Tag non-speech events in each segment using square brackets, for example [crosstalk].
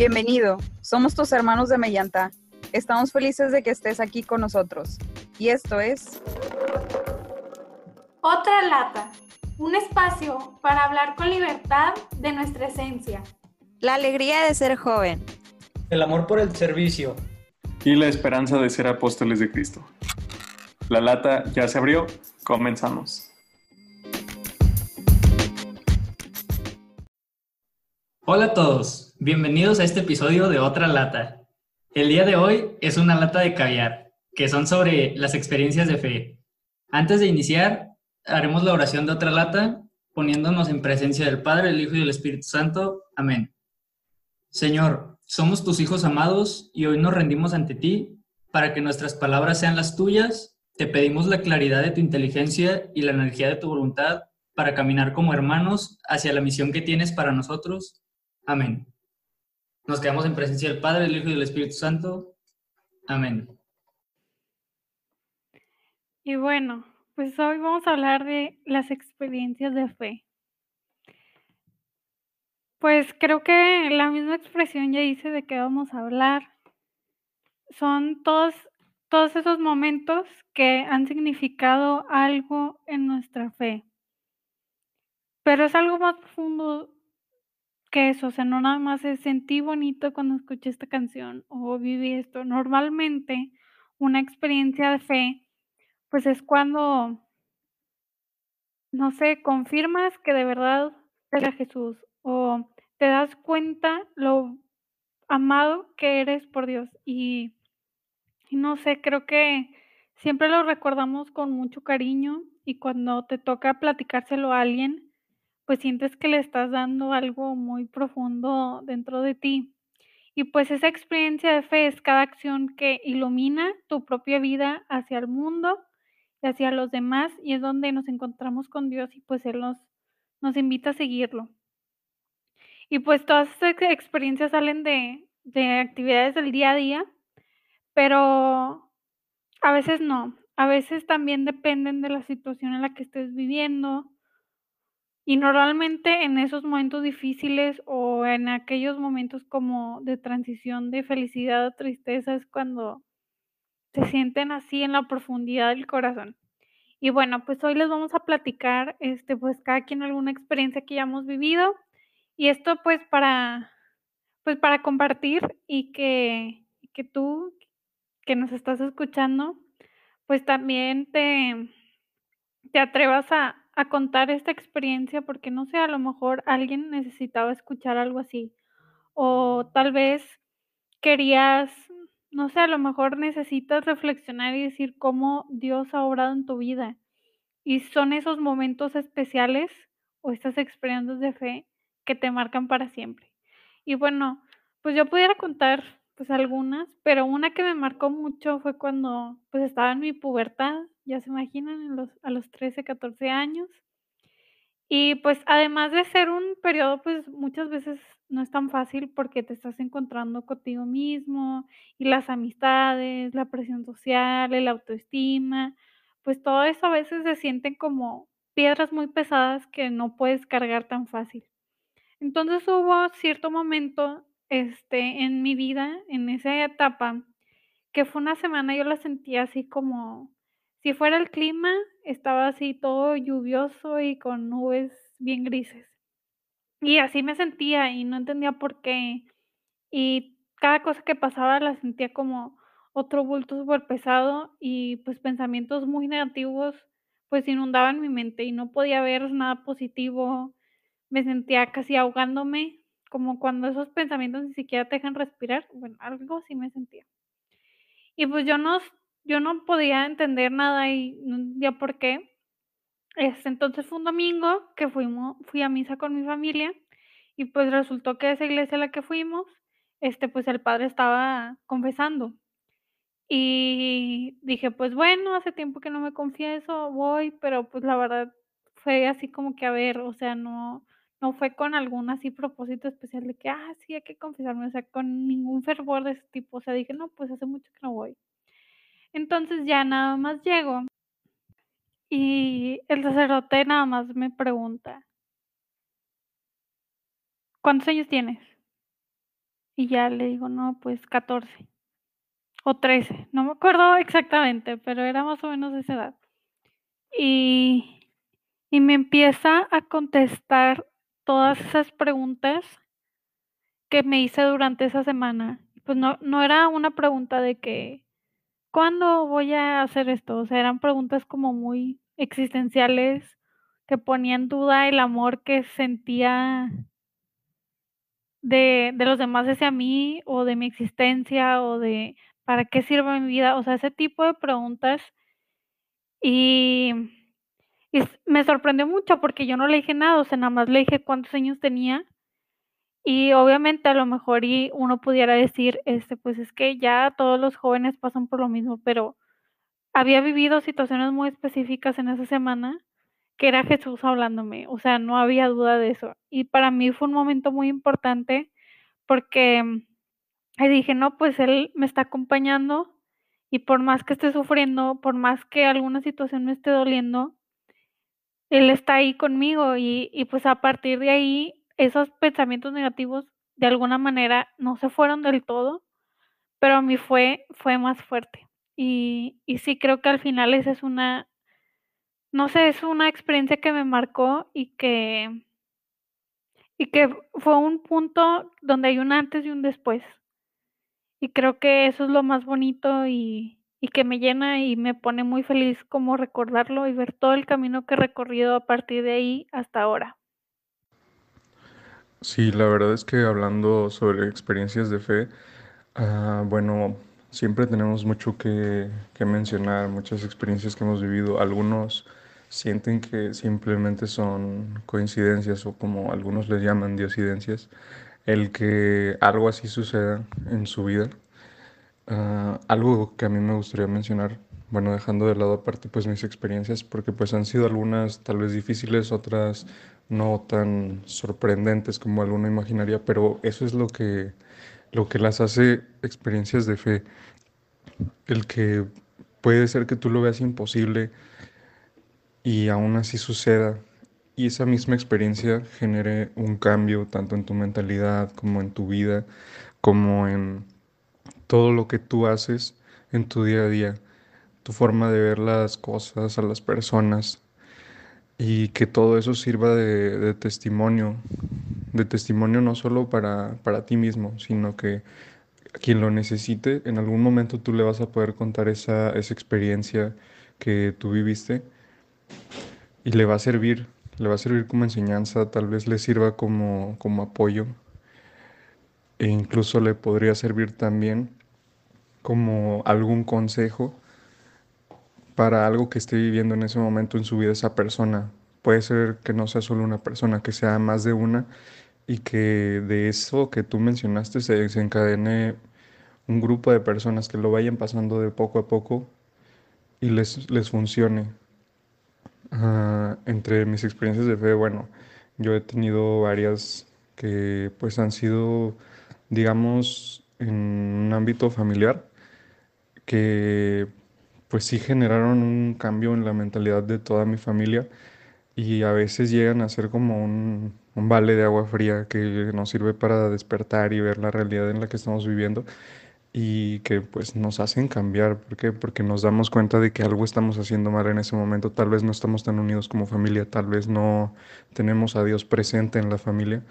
Bienvenido, somos tus hermanos de Mellanta. Estamos felices de que estés aquí con nosotros. Y esto es... Otra lata, un espacio para hablar con libertad de nuestra esencia. La alegría de ser joven. El amor por el servicio. Y la esperanza de ser apóstoles de Cristo. La lata ya se abrió, comenzamos. Hola a todos, bienvenidos a este episodio de Otra Lata. El día de hoy es una lata de caviar, que son sobre las experiencias de fe. Antes de iniciar, haremos la oración de Otra Lata, poniéndonos en presencia del Padre, el Hijo y del Espíritu Santo. Amén. Señor, somos tus hijos amados y hoy nos rendimos ante ti para que nuestras palabras sean las tuyas. Te pedimos la claridad de tu inteligencia y la energía de tu voluntad para caminar como hermanos hacia la misión que tienes para nosotros Amén. Nos quedamos en presencia del Padre, del Hijo y del Espíritu Santo. Amén. Y bueno, pues hoy vamos a hablar de las experiencias de fe. Pues creo que la misma expresión ya dice de qué vamos a hablar. Son todos, todos esos momentos que han significado algo en nuestra fe. Pero es algo más profundo que eso, o sea, no nada más es sentí bonito cuando escuché esta canción o viví esto. Normalmente, una experiencia de fe, pues es cuando, no sé, confirmas que de verdad eres Jesús o te das cuenta lo amado que eres por Dios. Y no sé, creo que siempre lo recordamos con mucho cariño y cuando te toca platicárselo a alguien, pues sientes que le estás dando algo muy profundo dentro de ti. Y pues esa experiencia de fe es cada acción que ilumina tu propia vida hacia el mundo y hacia los demás y es donde nos encontramos con Dios y pues Él nos, nos invita a seguirlo. Y pues todas esas experiencias salen de, de actividades del día a día, pero a veces no, a veces también dependen de la situación en la que estés viviendo, y normalmente en esos momentos difíciles o en aquellos momentos como de transición de felicidad a tristeza es cuando se sienten así en la profundidad del corazón. Y bueno, pues hoy les vamos a platicar, este, pues cada quien alguna experiencia que hayamos vivido y esto pues para, pues para compartir y que, que tú que nos estás escuchando, pues también te, te atrevas a, a contar esta experiencia porque no sé, a lo mejor alguien necesitaba escuchar algo así. O tal vez querías, no sé, a lo mejor necesitas reflexionar y decir cómo Dios ha obrado en tu vida. Y son esos momentos especiales o estas experiencias de fe que te marcan para siempre. Y bueno, pues yo pudiera contar pues algunas, pero una que me marcó mucho fue cuando pues estaba en mi pubertad, ya se imaginan, los, a los 13, 14 años. Y pues además de ser un periodo, pues muchas veces no es tan fácil porque te estás encontrando contigo mismo y las amistades, la presión social, el autoestima, pues todo eso a veces se sienten como piedras muy pesadas que no puedes cargar tan fácil. Entonces hubo cierto momento este, en mi vida, en esa etapa, que fue una semana, yo la sentía así como si fuera el clima, estaba así todo lluvioso y con nubes bien grises. Y así me sentía y no entendía por qué. Y cada cosa que pasaba la sentía como otro bulto súper pesado y pues pensamientos muy negativos pues inundaban mi mente y no podía ver nada positivo. Me sentía casi ahogándome como cuando esos pensamientos ni siquiera te dejan respirar, bueno, algo así me sentía. Y pues yo no, yo no podía entender nada y no entendía por qué. Este, entonces fue un domingo que fuimos, fui a misa con mi familia y pues resultó que esa iglesia a la que fuimos, este, pues el padre estaba confesando. Y dije, pues bueno, hace tiempo que no me confieso, voy, pero pues la verdad fue así como que a ver, o sea, no, no fue con algún así propósito especial de que, ah, sí, hay que confesarme, o sea, con ningún fervor de ese tipo, o sea, dije, no, pues hace mucho que no voy. Entonces ya nada más llego y el sacerdote nada más me pregunta, ¿cuántos años tienes? Y ya le digo, no, pues 14 o 13, no me acuerdo exactamente, pero era más o menos de esa edad. Y, y me empieza a contestar todas esas preguntas que me hice durante esa semana. Pues no, no era una pregunta de que, ¿cuándo voy a hacer esto? O sea, eran preguntas como muy existenciales que ponían en duda el amor que sentía de, de los demás hacia mí o de mi existencia o de para qué sirve mi vida, o sea, ese tipo de preguntas. Y, y me sorprendió mucho porque yo no le dije nada, o sea, nada más le dije cuántos años tenía y obviamente a lo mejor y uno pudiera decir, este, pues es que ya todos los jóvenes pasan por lo mismo, pero había vivido situaciones muy específicas en esa semana que era Jesús hablándome, o sea, no había duda de eso. Y para mí fue un momento muy importante porque ahí dije, no, pues Él me está acompañando y por más que esté sufriendo, por más que alguna situación me esté doliendo, Él está ahí conmigo y, pues a partir de ahí esos pensamientos negativos de alguna manera no se fueron del todo, pero a mí fue, fue más fuerte. Y, y sí creo que al final esa es una, no sé, es una experiencia que me marcó y que, y que fue un punto donde hay un antes y un después. Y creo que eso es lo más bonito y, y que me llena y me pone muy feliz como recordarlo y ver todo el camino que he recorrido a partir de ahí hasta ahora. Sí, la verdad es que hablando sobre experiencias de fe, ah, bueno, siempre tenemos mucho que, que mencionar, muchas experiencias que hemos vivido. Algunos sienten que simplemente son coincidencias o como algunos les llaman diosidencias, el que algo así suceda en su vida. Ah, algo que a mí me gustaría mencionar, bueno, dejando de lado aparte pues mis experiencias, porque pues han sido algunas tal vez difíciles, otras no tan sorprendentes como alguno imaginaría, pero eso es lo que, lo que las hace experiencias de fe. El que puede ser que tú lo veas imposible y aún así suceda y esa misma experiencia genere un cambio tanto en tu mentalidad como en tu vida, como en todo lo que tú haces en tu día a día, tu forma de ver las cosas, a las personas, y que todo eso sirva de, testimonio, de testimonio no solo para, para ti mismo, sino que quien lo necesite, en algún momento tú le vas a poder contar esa, esa experiencia que tú viviste y le va a servir, le va a servir como enseñanza, tal vez le sirva como, como apoyo e incluso le podría servir también como algún consejo para algo que esté viviendo en ese momento en su vida esa persona. Puede ser que no sea solo una persona, que sea más de una y que de eso que tú mencionaste se desencadene un grupo de personas que lo vayan pasando de poco a poco y les, les funcione. Ah, entre mis experiencias de fe, bueno, yo he tenido varias que pues han sido, digamos, en un ámbito familiar, que pues sí generaron un cambio en la mentalidad de toda mi familia y a veces llegan a ser como un, un vale de agua fría que nos sirve para despertar y ver la realidad en la que estamos viviendo y que pues nos hacen cambiar. ¿Por qué? Porque nos damos cuenta de que algo estamos haciendo mal en ese momento. Tal vez no estamos tan unidos como familia, tal vez no tenemos a Dios presente en la familia,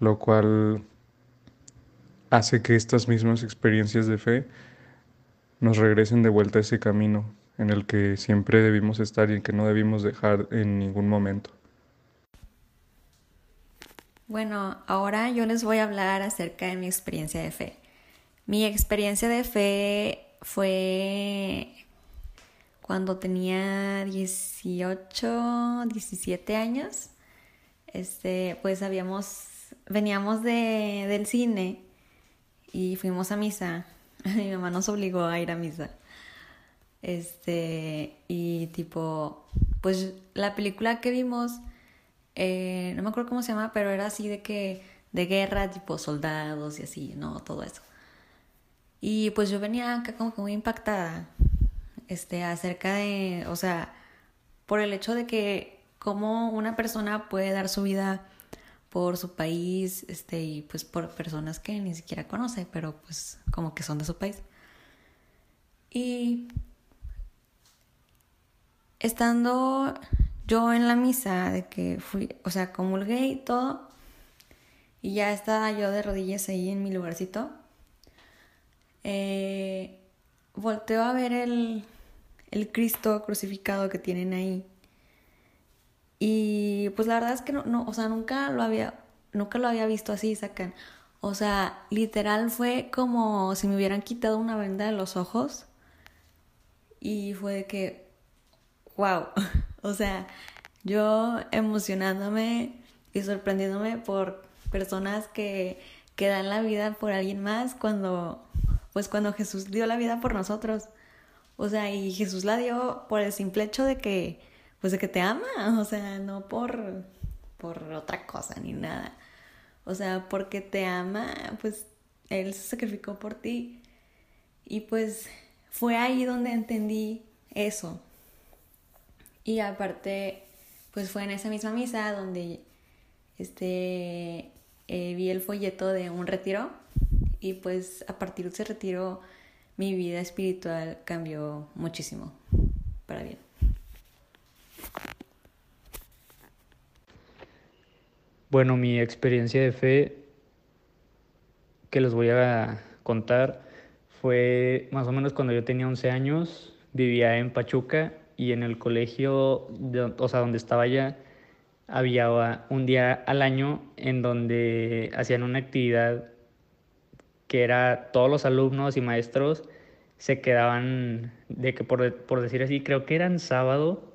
lo cual hace que estas mismas experiencias de fe nos regresen de vuelta a ese camino en el que siempre debimos estar y en que no debimos dejar en ningún momento. Bueno, ahora yo les voy a hablar acerca de mi experiencia de fe. Mi experiencia de fe fue cuando tenía 18, 17 años. Este, pues habíamos, veníamos de, del cine y fuimos a misa [laughs] mi mamá nos obligó a ir a misa. Este, y tipo, pues la película que vimos, eh, no me acuerdo cómo se llama, pero era así de que, de guerra, tipo soldados y así, ¿no? Todo eso. Y pues yo venía acá como que muy impactada, este, acerca de, o sea, por el hecho de que cómo una persona puede dar su vida por su país, este, y pues por personas que ni siquiera conoce, pero pues como que son de su país. Y estando yo en la misa de que fui, o sea, comulgué y todo, y ya estaba yo de rodillas ahí en mi lugarcito, eh, volteo a ver el, el Cristo crucificado que tienen ahí. Y pues la verdad es que no, no, o sea, nunca lo había, nunca lo había visto así, sacan. O sea, literal fue como si me hubieran quitado una venda de los ojos. Y fue de que, wow. [laughs] o sea, yo emocionándome y sorprendiéndome por personas que, que dan la vida por alguien más cuando, pues cuando Jesús dio la vida por nosotros. O sea, y Jesús la dio por el simple hecho de que, pues de que te ama, o sea, no por, por otra cosa ni nada. O sea, porque te ama, pues Él se sacrificó por ti. Y pues fue ahí donde entendí eso. Y aparte, pues fue en esa misma misa donde este eh, vi el folleto de un retiro y pues a partir de ese retiro mi vida espiritual cambió muchísimo para bien. Bueno, mi experiencia de fe que les voy a contar fue más o menos cuando yo tenía 11 años, vivía en Pachuca y en el colegio, o sea, donde estaba ya, había un día al año en donde hacían una actividad que era todos los alumnos y maestros se quedaban, de que por, por decir así, creo que eran sábado,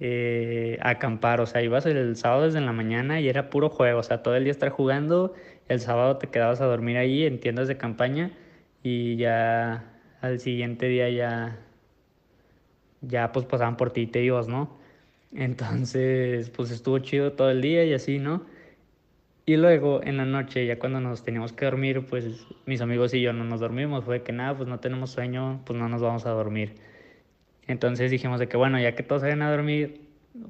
eh, acampar, o sea, ibas el sábado desde la mañana y era puro juego, o sea, todo el día estar jugando, el sábado te quedabas a dormir ahí en tiendas de campaña y ya al siguiente día ya, ya pues pasaban por ti y te ibas, ¿no? Entonces, pues estuvo chido todo el día y así, ¿no? Y luego en la noche, ya cuando nos teníamos que dormir, pues mis amigos y yo no nos dormimos. Fue que nada, pues no tenemos sueño, pues no nos vamos a dormir. Entonces dijimos de que bueno, ya que todos vayan a dormir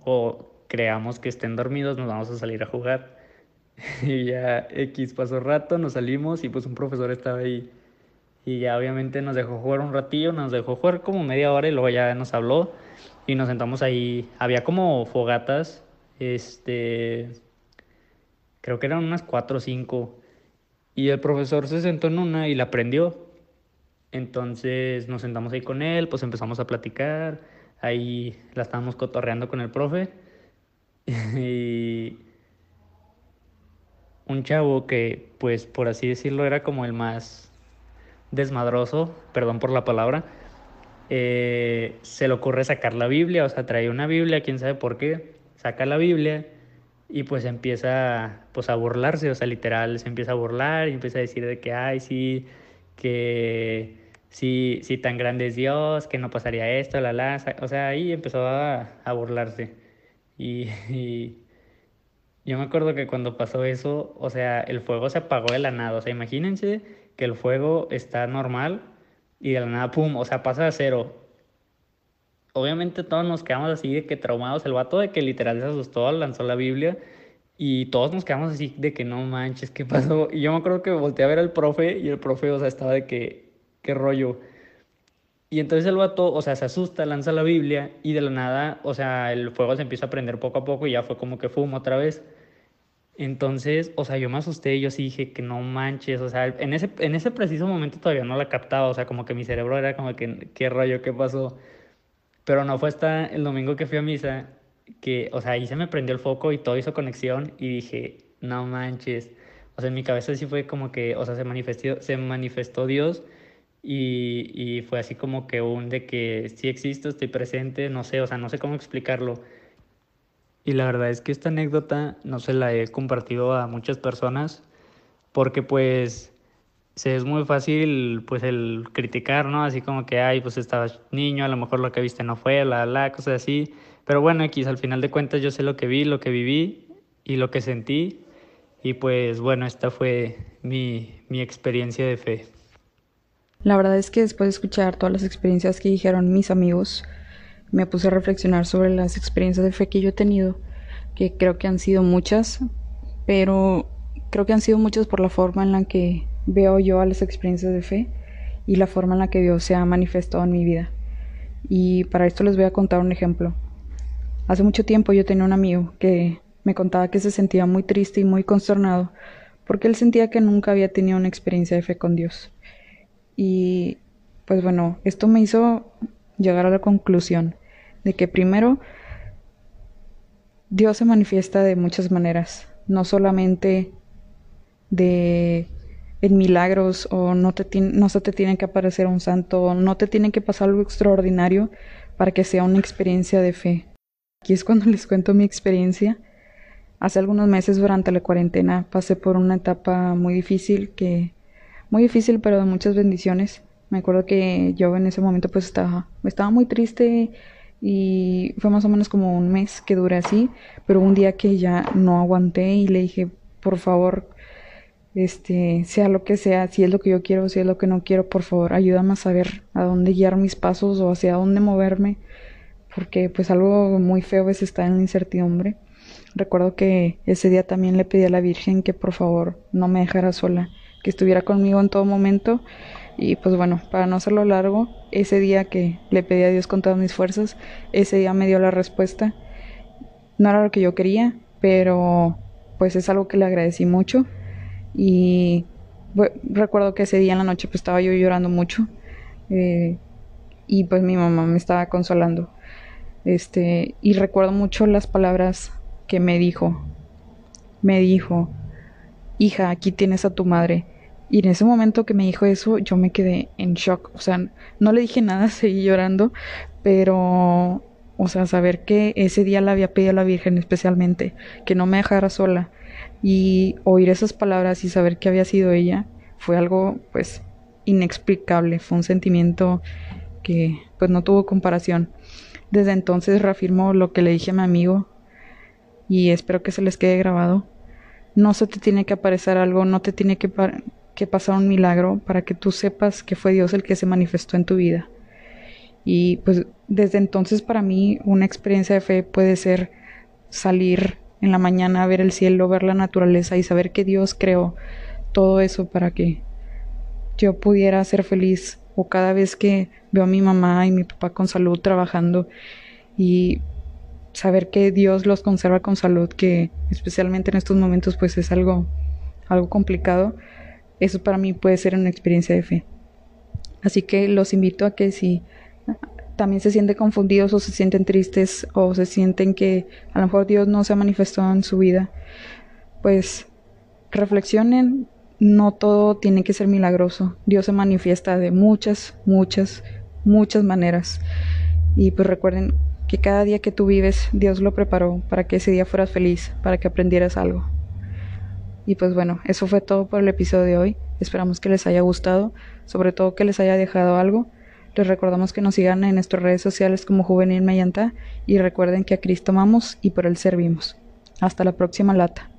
o creamos que estén dormidos, nos vamos a salir a jugar. [laughs] y ya X pasó rato, nos salimos y pues un profesor estaba ahí. Y ya obviamente nos dejó jugar un ratillo, nos dejó jugar como media hora y luego ya nos habló y nos sentamos ahí. Había como fogatas, este creo que eran unas cuatro o cinco. Y el profesor se sentó en una y la prendió. Entonces nos sentamos ahí con él, pues empezamos a platicar. Ahí la estábamos cotorreando con el profe. [laughs] y un chavo que, pues por así decirlo, era como el más desmadroso, perdón por la palabra, eh, se le ocurre sacar la Biblia, o sea, trae una Biblia, quién sabe por qué, saca la Biblia y pues empieza pues a burlarse, o sea, literal, se empieza a burlar y empieza a decir de que, ay, sí, que sí, sí tan grande es Dios, que no pasaría esto, la la, o sea, ahí empezó a, a burlarse. Y, [laughs] y, yo me acuerdo que cuando pasó eso, o sea, el fuego se apagó de la nada, o sea, imagínense que el fuego está normal y de la nada, pum, o sea, pasa a cero obviamente todos nos quedamos así de que traumados. El vato de que literal se asustó, lanzó la Biblia y todos nos quedamos así de que no manches, ¿qué pasó? Y yo me acuerdo que volteé a ver al profe y el profe, o sea, estaba de que, ¿qué rollo? Y entonces el vato, o sea, se asusta, lanza la Biblia y de la nada, o sea, el fuego se empieza a prender poco a poco y ya fue como que fumo otra vez. Entonces, o sea, yo me asusté y yo sí dije que no manches, o sea, en ese, en ese preciso momento todavía no la captaba, o sea, como que mi cerebro era como que, ¿qué rollo? ¿Qué pasó? Pero no fue hasta el domingo que fui a misa que, o sea, ahí se me prendió el foco y todo hizo conexión y dije, no manches. O sea, en mi cabeza sí fue como que, o sea, se manifestó, se manifestó Dios y, y fue así como que un de que sí existo, estoy presente, no sé, o sea, no sé cómo explicarlo. Y la verdad es que esta anécdota no se la he compartido a muchas personas porque pues se es muy fácil pues el criticar, ¿no? Así como que, ay, pues estabas niño, a lo mejor lo que viste no fue, la, la, cosas así. Pero bueno, X, al final de cuentas yo sé lo que vi, lo que viví y lo que sentí. Y pues bueno, esta fue mi, mi experiencia de fe. La verdad es que después de escuchar todas las experiencias que dijeron mis amigos, me puse a reflexionar sobre las experiencias de fe que yo he tenido, que creo que han sido muchas, pero creo que han sido muchos por la forma en la que veo yo a las experiencias de fe y la forma en la que Dios se ha manifestado en mi vida. Y para esto les voy a contar un ejemplo. Hace mucho tiempo yo tenía un amigo que me contaba que se sentía muy triste y muy consternado porque él sentía que nunca había tenido una experiencia de fe con Dios. Y pues bueno, esto me hizo llegar a la conclusión de que primero Dios se manifiesta de muchas maneras, no solamente de en milagros o no, te no se te tiene que aparecer un santo o no te tiene que pasar algo extraordinario para que sea una experiencia de fe. Aquí es cuando [laughs] les cuento mi experiencia. Hace algunos meses durante la cuarentena pasé por una etapa muy difícil que muy difícil pero de muchas bendiciones. Me acuerdo que yo en ese momento pues estaba estaba muy triste y fue más o menos como un mes que duré así, pero un día que ya no aguanté y le dije, "Por favor, este, sea lo que sea, si es lo que yo quiero, si es lo que no quiero, por favor, ayúdame a saber a dónde guiar mis pasos o hacia dónde moverme, porque pues algo muy feo veces está en la incertidumbre. Recuerdo que ese día también le pedí a la Virgen que por favor no me dejara sola, que estuviera conmigo en todo momento. Y pues bueno, para no hacerlo largo, ese día que le pedí a Dios con todas mis fuerzas, ese día me dio la respuesta. No era lo que yo quería, pero pues es algo que le agradecí mucho y recuerdo que ese día en la noche pues estaba yo llorando mucho eh, y pues mi mamá me estaba consolando. Este, y recuerdo mucho las palabras que me dijo. Me dijo, hija, aquí tienes a tu madre. Y en ese momento que me dijo eso, yo me quedé en shock. O sea, no le dije nada, [laughs] seguí llorando, pero, o sea, saber que ese día la había pedido la Virgen especialmente, que no me dejara sola, y oír esas palabras y saber que había sido ella fue algo pues inexplicable, fue un sentimiento que pues no tuvo comparación. Desde entonces reafirmo lo que le dije a mi amigo y espero que se les quede grabado. No se te tiene que aparecer algo, no te tiene que, que pasar un milagro para que tú sepas que fue Dios el que se manifestó en tu vida. Y pues desde entonces para mí una experiencia de fe puede ser salir en la mañana, ver el cielo, ver la naturaleza y saber que Dios creó todo eso para que yo pudiera ser feliz. O cada vez que veo a mi mamá y mi papá con salud trabajando y saber que Dios los conserva con salud, que especialmente en estos momentos pues es algo, algo complicado, eso para mí puede ser una experiencia de fe. Así que los invito a que si también se sienten confundidos o se sienten tristes o se sienten que a lo mejor Dios no se ha manifestado en su vida, pues reflexionen, no todo tiene que ser milagroso. Dios se manifiesta de muchas, muchas, muchas maneras. Y pues recuerden que cada día que tú vives, Dios lo preparó para que ese día fueras feliz, para que aprendieras algo. Y pues bueno, eso fue todo por el episodio de hoy. Esperamos que les haya gustado, sobre todo que les haya dejado algo. Les recordamos que nos sigan en nuestras redes sociales como Juvenil Mayanta y recuerden que a Cristo amamos y por Él servimos. Hasta la próxima lata.